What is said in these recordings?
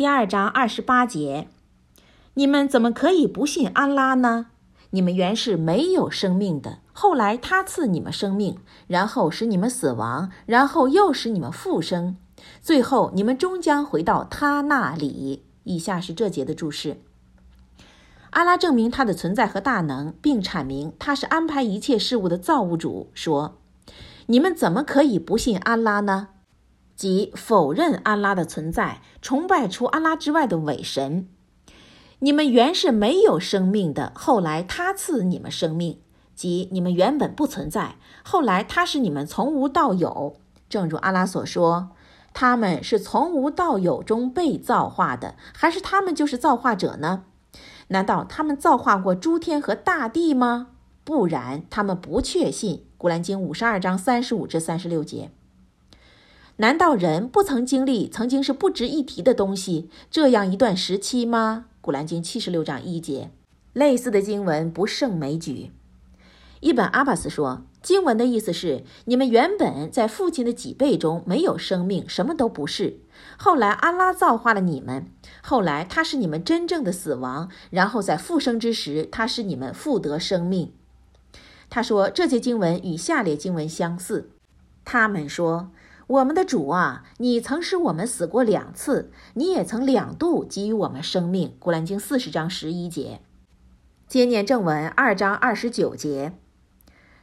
第二章二十八节，你们怎么可以不信安拉呢？你们原是没有生命的，后来他赐你们生命，然后使你们死亡，然后又使你们复生，最后你们终将回到他那里。以下是这节的注释：阿拉证明他的存在和大能，并阐明他是安排一切事物的造物主。说：你们怎么可以不信安拉呢？即否认安拉的存在，崇拜除安拉之外的伪神。你们原是没有生命的，后来他赐你们生命，即你们原本不存在，后来他使你们从无到有。正如阿拉所说，他们是从无到有中被造化的，还是他们就是造化者呢？难道他们造化过诸天和大地吗？不然，他们不确信。古兰经五十二章三十五至三十六节。难道人不曾经历曾经是不值一提的东西这样一段时期吗？古兰经七十六章一节，类似的经文不胜枚举。一本阿巴斯说，经文的意思是：你们原本在父亲的脊背中没有生命，什么都不是。后来安拉造化了你们，后来他是你们真正的死亡，然后在复生之时，他使你们复得生命。他说，这些经文与下列经文相似。他们说。我们的主啊，你曾使我们死过两次，你也曾两度给予我们生命。古兰经四十章十一节，接念正文二章二十九节，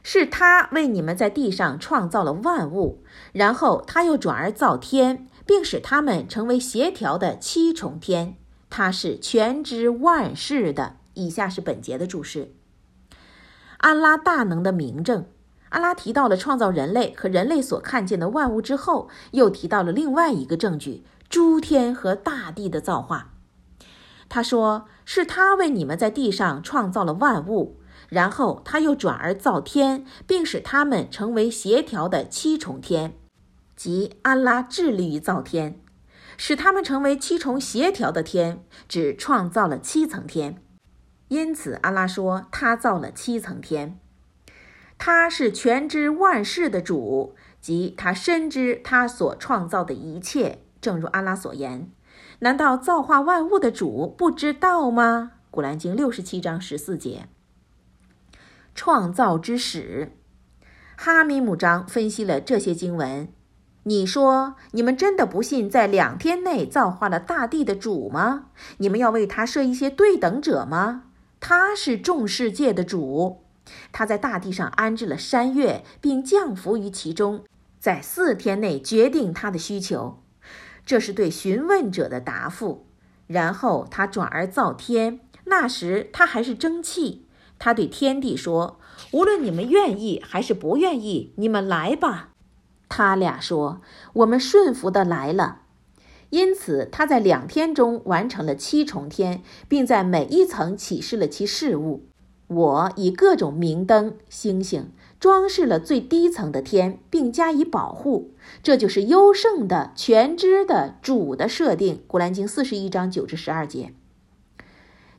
是他为你们在地上创造了万物，然后他又转而造天，并使他们成为协调的七重天。他是全知万事的。以下是本节的注释：安拉大能的明证。阿拉提到了创造人类和人类所看见的万物之后，又提到了另外一个证据：诸天和大地的造化。他说：“是他为你们在地上创造了万物，然后他又转而造天，并使他们成为协调的七重天，即安拉致力于造天，使他们成为七重协调的天，只创造了七层天。因此，阿拉说他造了七层天。”他是全知万事的主，即他深知他所创造的一切，正如阿拉所言。难道造化万物的主不知道吗？古兰经六十七章十四节。创造之始，哈米姆章分析了这些经文。你说，你们真的不信在两天内造化了大地的主吗？你们要为他设一些对等者吗？他是众世界的主。他在大地上安置了山岳，并降服于其中，在四天内决定他的需求，这是对询问者的答复。然后他转而造天，那时他还是蒸汽。他对天地说：“无论你们愿意还是不愿意，你们来吧。”他俩说：“我们顺服的来了。”因此，他在两天中完成了七重天，并在每一层启示了其事物。我以各种明灯、星星装饰了最低层的天，并加以保护。这就是优胜的全知的主的设定。古兰经四十一章九至十二节，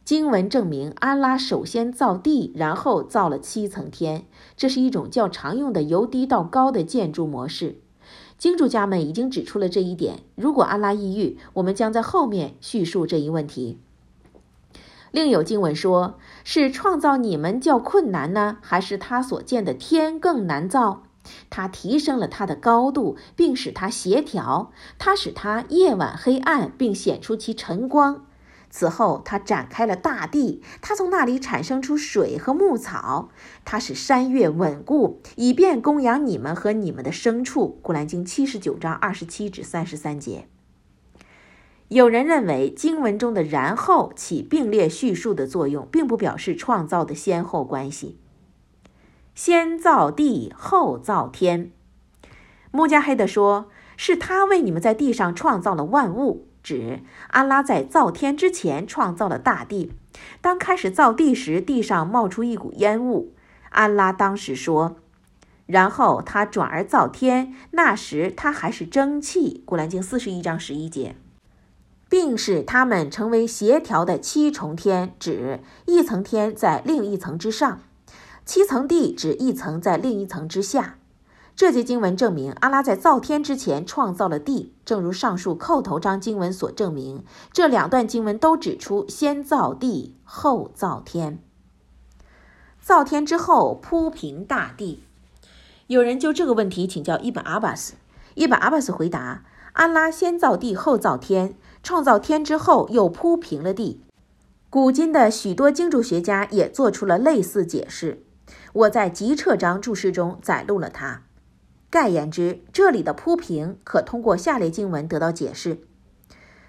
经文证明安拉首先造地，然后造了七层天。这是一种较常用的由低到高的建筑模式。经注家们已经指出了这一点。如果安拉抑郁，我们将在后面叙述这一问题。另有经文说：“是创造你们较困难呢，还是他所建的天更难造？他提升了他的高度，并使他协调；他使他夜晚黑暗，并显出其晨光。此后，他展开了大地，他从那里产生出水和牧草。他使山岳稳固，以便供养你们和你们的牲畜。”古兰经七十九章二十七至三十三节。有人认为经文中的“然后”起并列叙述的作用，并不表示创造的先后关系。先造地，后造天。穆加黑德说：“是他为你们在地上创造了万物，指安拉在造天之前创造了大地。当开始造地时，地上冒出一股烟雾。安拉当时说：‘然后他转而造天，那时他还是蒸汽。’古兰经四十一章十一节。”并使它们成为协调的七重天，指一层天在另一层之上；七层地指一层在另一层之下。这节经文证明，阿拉在造天之前创造了地，正如上述叩头章经文所证明。这两段经文都指出，先造地，后造天。造天之后铺平大地。有人就这个问题请教伊本阿巴斯，伊本阿巴斯回答：安拉先造地，后造天，创造天之后又铺平了地。古今的许多经注学家也做出了类似解释，我在极撤章注释中载录了它。概言之，这里的铺平可通过下列经文得到解释：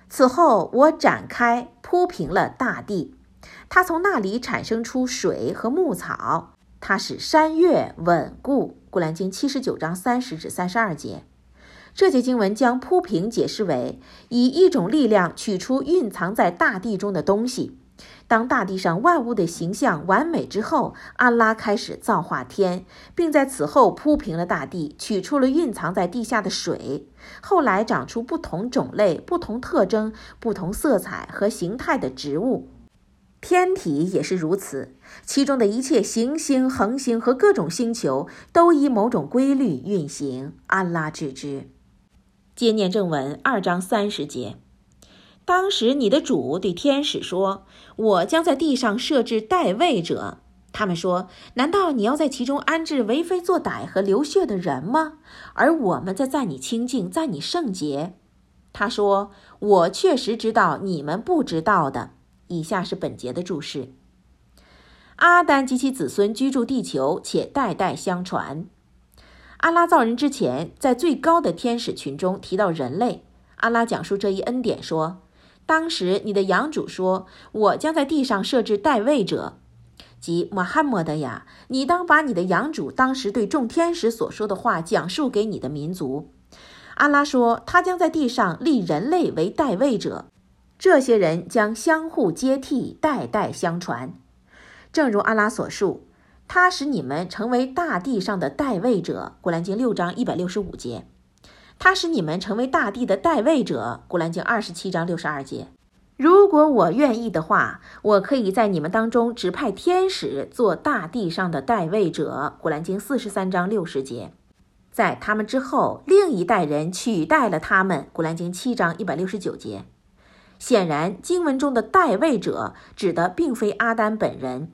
此后我展开铺平了大地，它从那里产生出水和牧草，它使山岳稳固。古兰经七十九章三十至三十二节。这节经文将铺平解释为以一种力量取出蕴藏在大地中的东西。当大地上万物的形象完美之后，安拉开始造化天，并在此后铺平了大地，取出了蕴藏在地下的水。后来长出不同种类、不同特征、不同色彩和形态的植物。天体也是如此，其中的一切行星、恒星和各种星球都依某种规律运行。安拉知之。接念正文二章三十节。当时，你的主对天使说：“我将在地上设置代位者。”他们说：“难道你要在其中安置为非作歹和流血的人吗？”而我们在赞你清净，赞你圣洁。他说：“我确实知道你们不知道的。”以下是本节的注释：阿丹及其子孙居住地球，且代代相传。阿拉造人之前，在最高的天使群中提到人类。阿拉讲述这一恩典说。当时，你的养主说：“我将在地上设置代位者，即穆罕默德呀。你当把你的养主当时对众天使所说的话讲述给你的民族。”阿拉说：“他将在地上立人类为代位者，这些人将相互接替，代代相传。正如阿拉所述，他使你们成为大地上的代位者。”古兰经六章一百六十五节。他使你们成为大地的代位者，《古兰经》二十七章六十二节。如果我愿意的话，我可以在你们当中指派天使做大地上的代位者，《古兰经》四十三章六十节。在他们之后，另一代人取代了他们，《古兰经》七章一百六十九节。显然，经文中的代位者指的并非阿丹本人。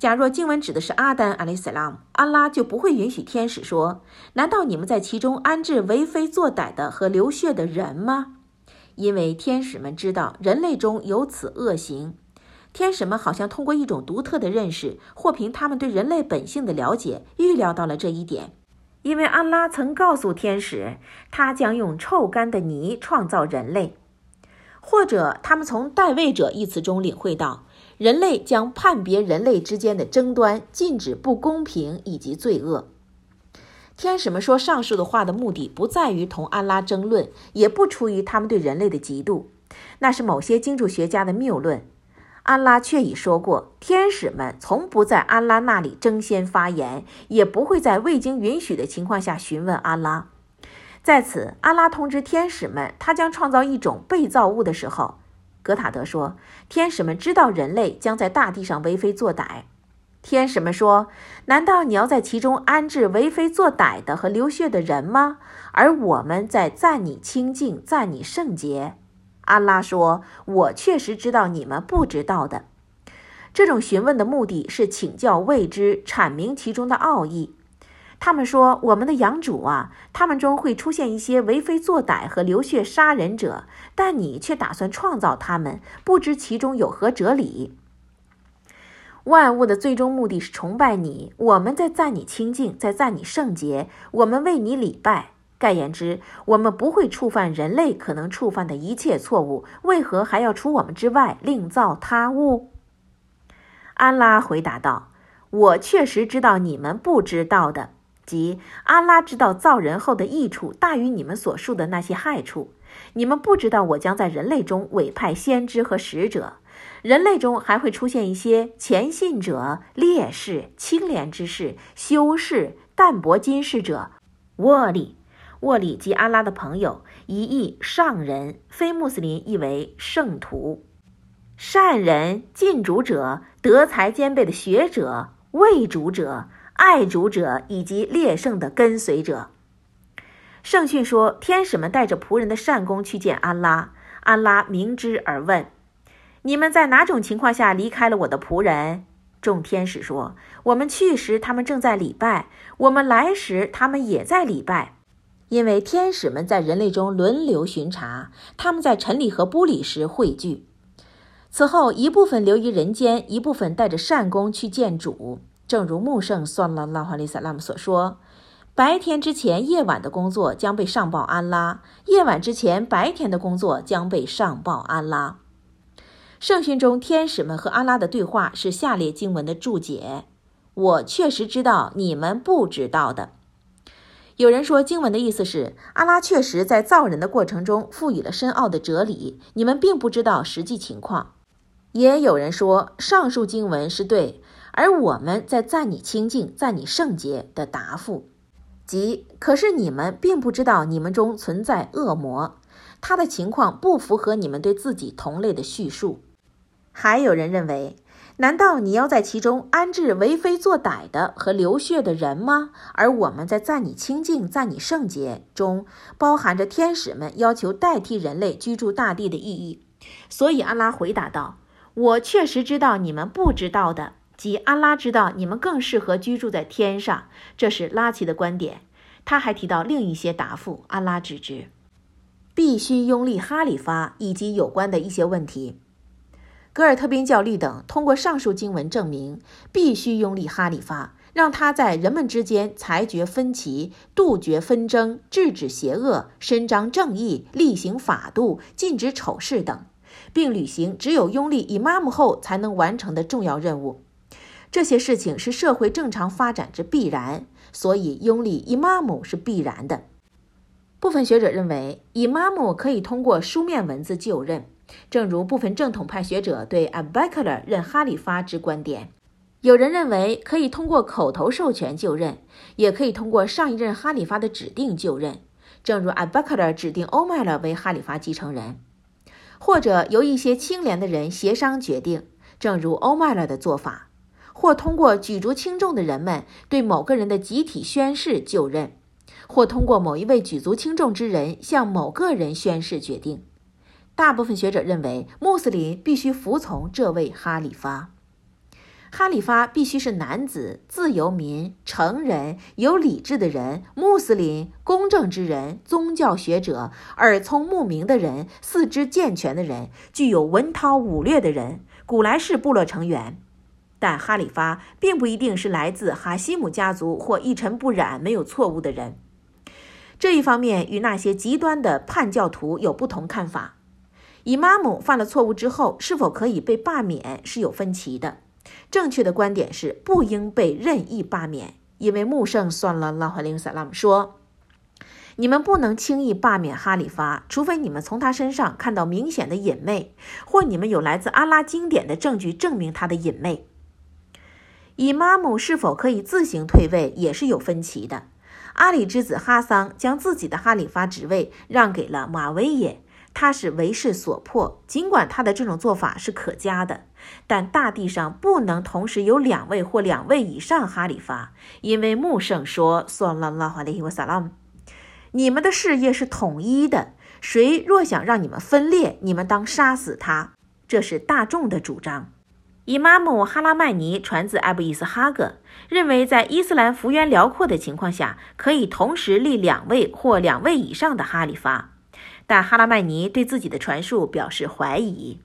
假若经文指的是阿丹阿里斯拉姆，安拉就不会允许天使说：“难道你们在其中安置为非作歹的和流血的人吗？”因为天使们知道人类中有此恶行。天使们好像通过一种独特的认识，或凭他们对人类本性的了解，预料到了这一点。因为安拉曾告诉天使，他将用臭干的泥创造人类，或者他们从“代位者”一词中领会到。人类将判别人类之间的争端，禁止不公平以及罪恶。天使们说上述的话的目的不在于同安拉争论，也不出于他们对人类的嫉妒，那是某些经注学家的谬论。安拉却已说过，天使们从不在安拉那里争先发言，也不会在未经允许的情况下询问安拉。在此，安拉通知天使们，他将创造一种被造物的时候。格塔德说：“天使们知道人类将在大地上为非作歹。天使们说：‘难道你要在其中安置为非作歹的和流血的人吗？’而我们在赞你清净，赞你圣洁。”安拉说：“我确实知道你们不知道的。这种询问的目的是请教未知，阐明其中的奥义。”他们说：“我们的养主啊，他们中会出现一些为非作歹和流血杀人者，但你却打算创造他们，不知其中有何哲理。万物的最终目的是崇拜你，我们在赞你清净，在赞你圣洁，我们为你礼拜。盖言之，我们不会触犯人类可能触犯的一切错误，为何还要除我们之外另造他物？”安拉回答道：“我确实知道你们不知道的。”即阿拉知道造人后的益处大于你们所述的那些害处。你们不知道我将在人类中委派先知和使者，人类中还会出现一些虔信者、烈士、清廉之士、修士、淡泊今世者。沃里，沃里即阿拉的朋友，一意上人，非穆斯林亦为圣徒、善人、尽主者、德才兼备的学者、为主者。爱主者以及列圣的跟随者。圣训说，天使们带着仆人的善功去见安拉，安拉明知而问：“你们在哪种情况下离开了我的仆人？”众天使说：“我们去时，他们正在礼拜；我们来时，他们也在礼拜。因为天使们在人类中轮流巡查，他们在城里和布里时汇聚。此后，一部分留于人间，一部分带着善功去见主。正如穆圣算了拉哈里萨拉姆所说：白天之前，夜晚的工作将被上报安拉；夜晚之前，白天的工作将被上报安拉。”圣训中，天使们和阿拉的对话是下列经文的注解。我确实知道你们不知道的。有人说，经文的意思是阿拉确实在造人的过程中赋予了深奥的哲理，你们并不知道实际情况。也有人说，上述经文是对，而我们在赞你清净、赞你圣洁的答复，即可是你们并不知道你们中存在恶魔，他的情况不符合你们对自己同类的叙述。还有人认为，难道你要在其中安置为非作歹的和流血的人吗？而我们在赞你清净、赞你圣洁中，包含着天使们要求代替人类居住大地的意义。所以，安拉回答道：“我确实知道你们不知道的，即安拉知道你们更适合居住在天上。”这是拉齐的观点。他还提到另一些答复，安拉只知，必须拥立哈里发以及有关的一些问题。格尔特宾教律等通过上述经文证明，必须拥立哈里发，让他在人们之间裁决分歧、杜绝纷争、制止邪恶、伸张正义、厉行法度、禁止丑事等，并履行只有拥立以妈姆后才能完成的重要任务。这些事情是社会正常发展之必然，所以拥立伊玛姆是必然的。部分学者认为，伊玛姆可以通过书面文字就任。正如部分正统派学者对阿布克勒任哈里发之观点，有人认为可以通过口头授权就任，也可以通过上一任哈里发的指定就任。正如阿布克勒指定欧麦勒为哈里发继承人，或者由一些清廉的人协商决定，正如欧麦勒的做法，或通过举足轻重的人们对某个人的集体宣誓就任，或通过某一位举足轻重之人向某个人宣誓决定。大部分学者认为，穆斯林必须服从这位哈里发。哈里发必须是男子、自由民、成人、有理智的人、穆斯林、公正之人、宗教学者、耳聪目明的人、四肢健全的人、具有文韬武略的人、古莱氏部落成员。但哈里发并不一定是来自哈希姆家族或一尘不染、没有错误的人。这一方面与那些极端的叛教徒有不同看法。以妈姆犯了错误之后，是否可以被罢免是有分歧的。正确的观点是不应被任意罢免，因为穆圣算了拉哈林萨拉姆说：“你们不能轻易罢免哈里发，除非你们从他身上看到明显的隐昧，或你们有来自阿拉经典的证据证明他的隐昧。”以妈姆是否可以自行退位也是有分歧的。阿里之子哈桑将自己的哈里发职位让给了马维耶。他是为势所迫，尽管他的这种做法是可嘉的，但大地上不能同时有两位或两位以上哈里发，因为穆圣说：“算了拉哈利瓦萨拉姆，你们的事业是统一的，谁若想让你们分裂，你们当杀死他。”这是大众的主张。伊玛目哈拉曼尼传自艾布伊斯哈格，认为在伊斯兰幅员辽阔的情况下，可以同时立两位或两位以上的哈里发。但哈拉曼尼对自己的传述表示怀疑。